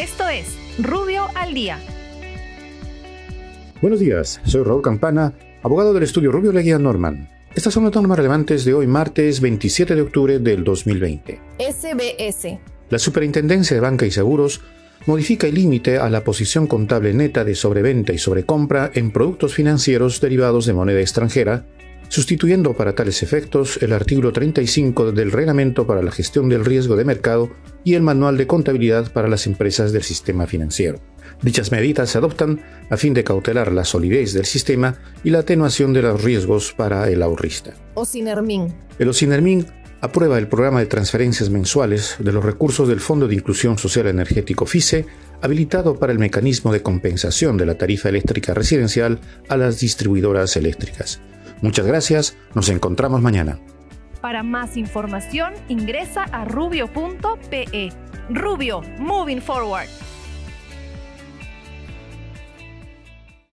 Esto es Rubio al Día. Buenos días, soy Raúl Campana, abogado del estudio Rubio Leguía Norman. Estas son las normas relevantes de hoy, martes 27 de octubre del 2020. SBS. La Superintendencia de Banca y Seguros modifica el límite a la posición contable neta de sobreventa y sobrecompra en productos financieros derivados de moneda extranjera, sustituyendo para tales efectos el artículo 35 del Reglamento para la Gestión del Riesgo de Mercado y el Manual de Contabilidad para las Empresas del Sistema Financiero. Dichas medidas se adoptan a fin de cautelar la solidez del sistema y la atenuación de los riesgos para el ahorrista. El Ocinermin aprueba el programa de transferencias mensuales de los recursos del Fondo de Inclusión Social Energético FICE, habilitado para el mecanismo de compensación de la tarifa eléctrica residencial a las distribuidoras eléctricas. Muchas gracias, nos encontramos mañana. Para más información ingresa a rubio.pe. Rubio, moving forward.